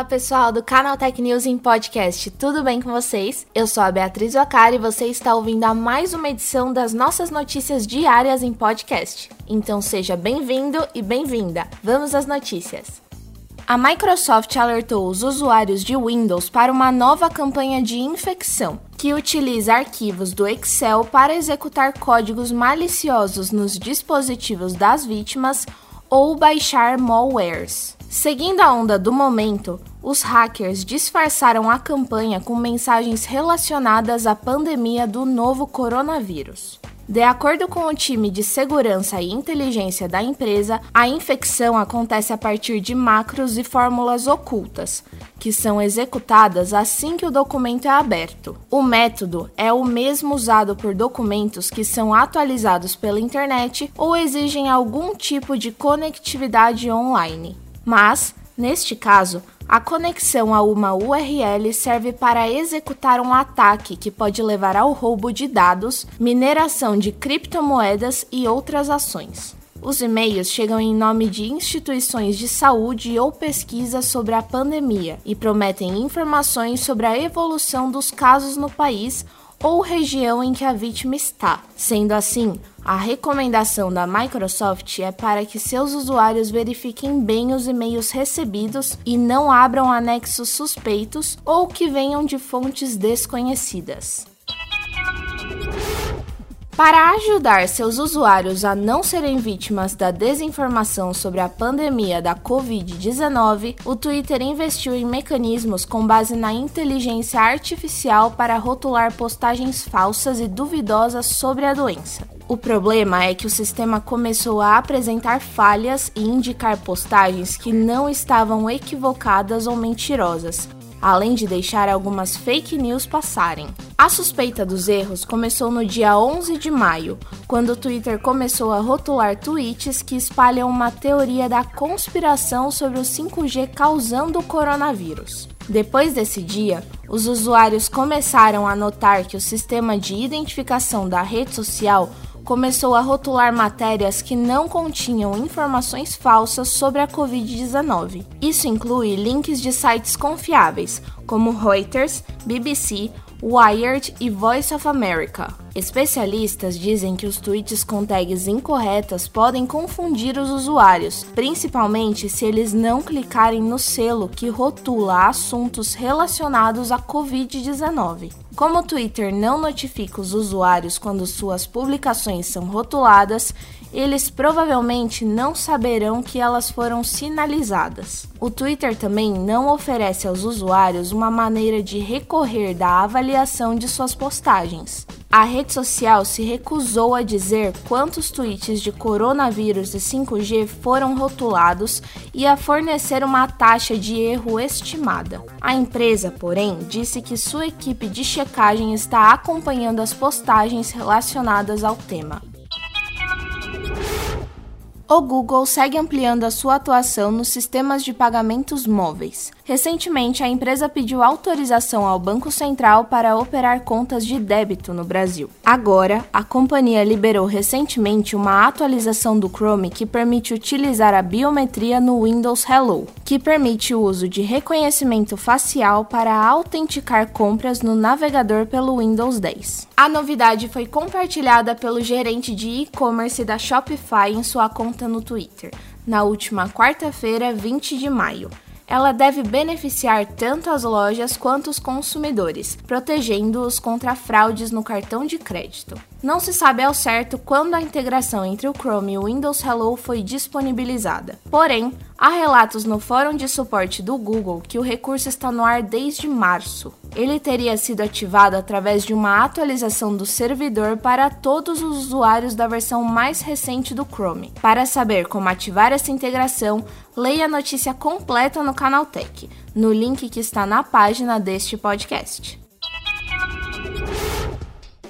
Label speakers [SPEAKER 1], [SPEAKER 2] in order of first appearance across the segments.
[SPEAKER 1] Fala pessoal do Canal Tech News em Podcast, tudo bem com vocês? Eu sou a Beatriz Wacari e você está ouvindo a mais uma edição das nossas notícias diárias em podcast. Então seja bem-vindo e bem-vinda. Vamos às notícias. A Microsoft alertou os usuários de Windows para uma nova campanha de infecção, que utiliza arquivos do Excel para executar códigos maliciosos nos dispositivos das vítimas ou baixar malwares. Seguindo a onda do momento, os hackers disfarçaram a campanha com mensagens relacionadas à pandemia do novo coronavírus. De acordo com o time de segurança e inteligência da empresa, a infecção acontece a partir de macros e fórmulas ocultas, que são executadas assim que o documento é aberto. O método é o mesmo usado por documentos que são atualizados pela internet ou exigem algum tipo de conectividade online. Mas, neste caso, a conexão a uma URL serve para executar um ataque que pode levar ao roubo de dados, mineração de criptomoedas e outras ações. Os e-mails chegam em nome de instituições de saúde ou pesquisa sobre a pandemia e prometem informações sobre a evolução dos casos no país ou região em que a vítima está. Sendo assim, a recomendação da Microsoft é para que seus usuários verifiquem bem os e-mails recebidos e não abram anexos suspeitos ou que venham de fontes desconhecidas. Para ajudar seus usuários a não serem vítimas da desinformação sobre a pandemia da Covid-19, o Twitter investiu em mecanismos com base na inteligência artificial para rotular postagens falsas e duvidosas sobre a doença. O problema é que o sistema começou a apresentar falhas e indicar postagens que não estavam equivocadas ou mentirosas, além de deixar algumas fake news passarem. A suspeita dos erros começou no dia 11 de maio, quando o Twitter começou a rotular tweets que espalham uma teoria da conspiração sobre o 5G causando o coronavírus. Depois desse dia, os usuários começaram a notar que o sistema de identificação da rede social começou a rotular matérias que não continham informações falsas sobre a Covid-19. Isso inclui links de sites confiáveis, como Reuters, BBC, Wired e Voice of America. Especialistas dizem que os tweets com tags incorretas podem confundir os usuários, principalmente se eles não clicarem no selo que rotula assuntos relacionados à Covid-19. Como o Twitter não notifica os usuários quando suas publicações são rotuladas, eles provavelmente não saberão que elas foram sinalizadas. O Twitter também não oferece aos usuários uma maneira de recorrer da avaliação de suas postagens. A rede social se recusou a dizer quantos tweets de coronavírus e 5G foram rotulados e a fornecer uma taxa de erro estimada. A empresa, porém, disse que sua equipe de checagem está acompanhando as postagens relacionadas ao tema. O Google segue ampliando a sua atuação nos sistemas de pagamentos móveis. Recentemente, a empresa pediu autorização ao Banco Central para operar contas de débito no Brasil. Agora, a companhia liberou recentemente uma atualização do Chrome que permite utilizar a biometria no Windows Hello, que permite o uso de reconhecimento facial para autenticar compras no navegador pelo Windows 10. A novidade foi compartilhada pelo gerente de e-commerce da Shopify em sua conta no Twitter, na última quarta-feira, 20 de maio. Ela deve beneficiar tanto as lojas quanto os consumidores, protegendo-os contra fraudes no cartão de crédito. Não se sabe ao certo quando a integração entre o Chrome e o Windows Hello foi disponibilizada. Porém, há relatos no fórum de suporte do Google que o recurso está no ar desde março. Ele teria sido ativado através de uma atualização do servidor para todos os usuários da versão mais recente do Chrome. Para saber como ativar essa integração, leia a notícia completa no canal Tech, no link que está na página deste podcast.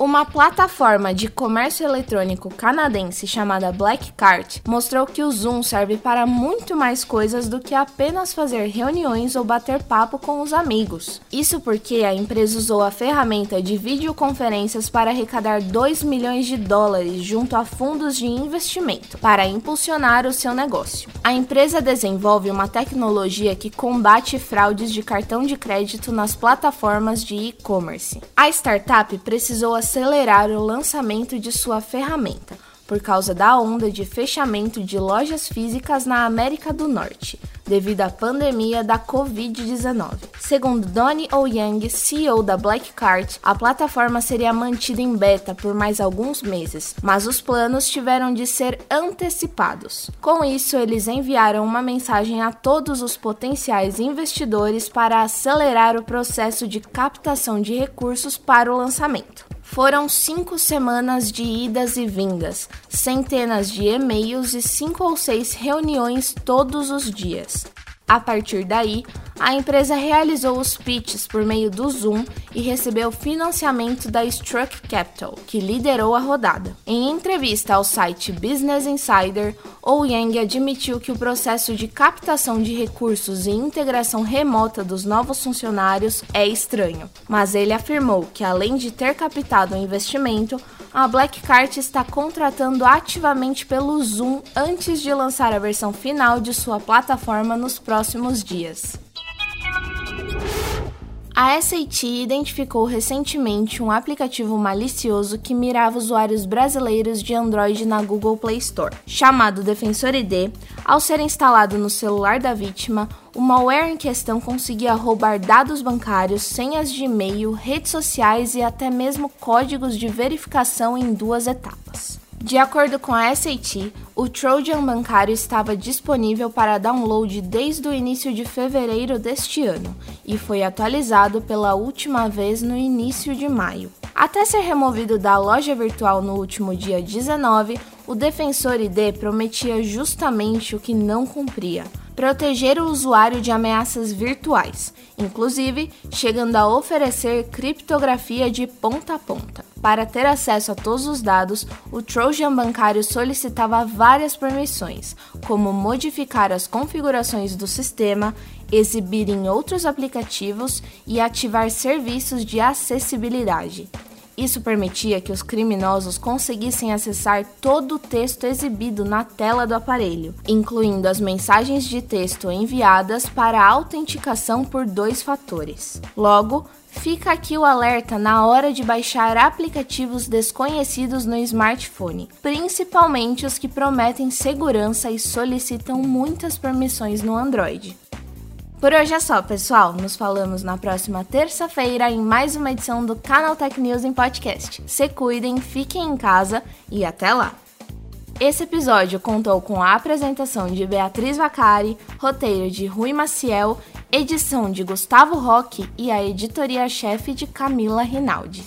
[SPEAKER 1] Uma plataforma de comércio eletrônico canadense chamada Blackcart mostrou que o Zoom serve para muito mais coisas do que apenas fazer reuniões ou bater papo com os amigos. Isso porque a empresa usou a ferramenta de videoconferências para arrecadar 2 milhões de dólares junto a fundos de investimento para impulsionar o seu negócio. A empresa desenvolve uma tecnologia que combate fraudes de cartão de crédito nas plataformas de e-commerce. A startup precisou acelerar o lançamento de sua ferramenta por causa da onda de fechamento de lojas físicas na América do Norte, devido à pandemia da Covid-19. Segundo Donnie Ouyang, CEO da Blackcart, a plataforma seria mantida em beta por mais alguns meses, mas os planos tiveram de ser antecipados. Com isso, eles enviaram uma mensagem a todos os potenciais investidores para acelerar o processo de captação de recursos para o lançamento. Foram cinco semanas de idas e vindas, centenas de e-mails e cinco ou seis reuniões todos os dias. A partir daí, a empresa realizou os pitches por meio do Zoom e recebeu financiamento da Struck Capital, que liderou a rodada. Em entrevista ao site Business Insider, Yang admitiu que o processo de captação de recursos e integração remota dos novos funcionários é estranho, mas ele afirmou que além de ter captado o investimento, a Blackcart está contratando ativamente pelo Zoom antes de lançar a versão final de sua plataforma nos próximos dias. A SAT identificou recentemente um aplicativo malicioso que mirava usuários brasileiros de Android na Google Play Store. Chamado Defensor ID, ao ser instalado no celular da vítima, o malware em questão conseguia roubar dados bancários, senhas de e-mail, redes sociais e até mesmo códigos de verificação em duas etapas. De acordo com a SAT, o Trojan bancário estava disponível para download desde o início de fevereiro deste ano e foi atualizado pela última vez no início de maio. Até ser removido da loja virtual no último dia 19, o defensor ID prometia justamente o que não cumpria: proteger o usuário de ameaças virtuais, inclusive chegando a oferecer criptografia de ponta a ponta. Para ter acesso a todos os dados, o Trojan bancário solicitava várias permissões, como modificar as configurações do sistema, exibir em outros aplicativos e ativar serviços de acessibilidade. Isso permitia que os criminosos conseguissem acessar todo o texto exibido na tela do aparelho, incluindo as mensagens de texto enviadas para autenticação por dois fatores. Logo, Fica aqui o alerta na hora de baixar aplicativos desconhecidos no smartphone, principalmente os que prometem segurança e solicitam muitas permissões no Android. Por hoje é só, pessoal. Nos falamos na próxima terça-feira em mais uma edição do Canal Tech News em podcast. Se cuidem, fiquem em casa e até lá! Esse episódio contou com a apresentação de Beatriz Vacari, roteiro de Rui Maciel, edição de Gustavo Roque e a editoria-chefe de Camila Rinaldi.